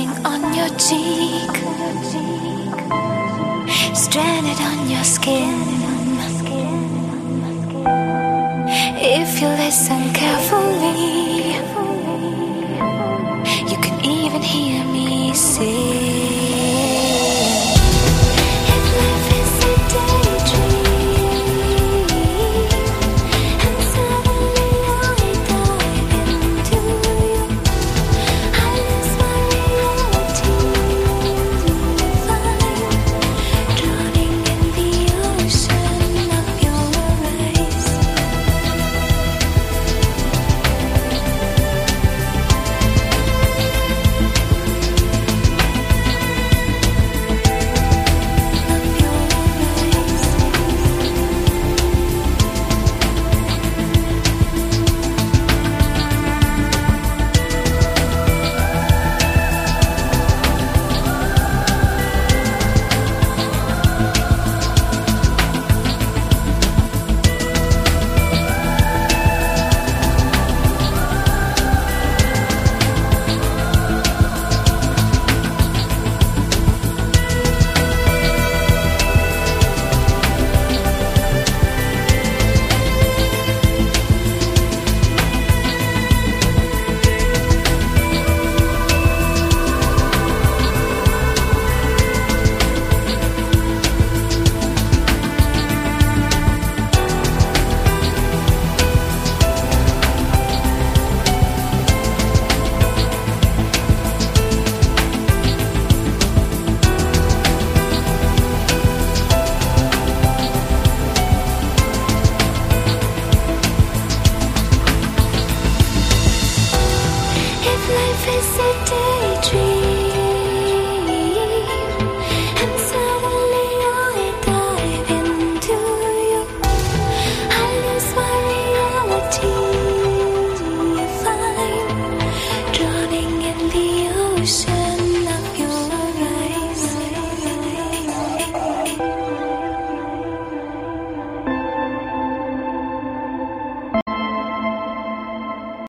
kissing on your cheek, stranded on your skin. If you listen carefully. visited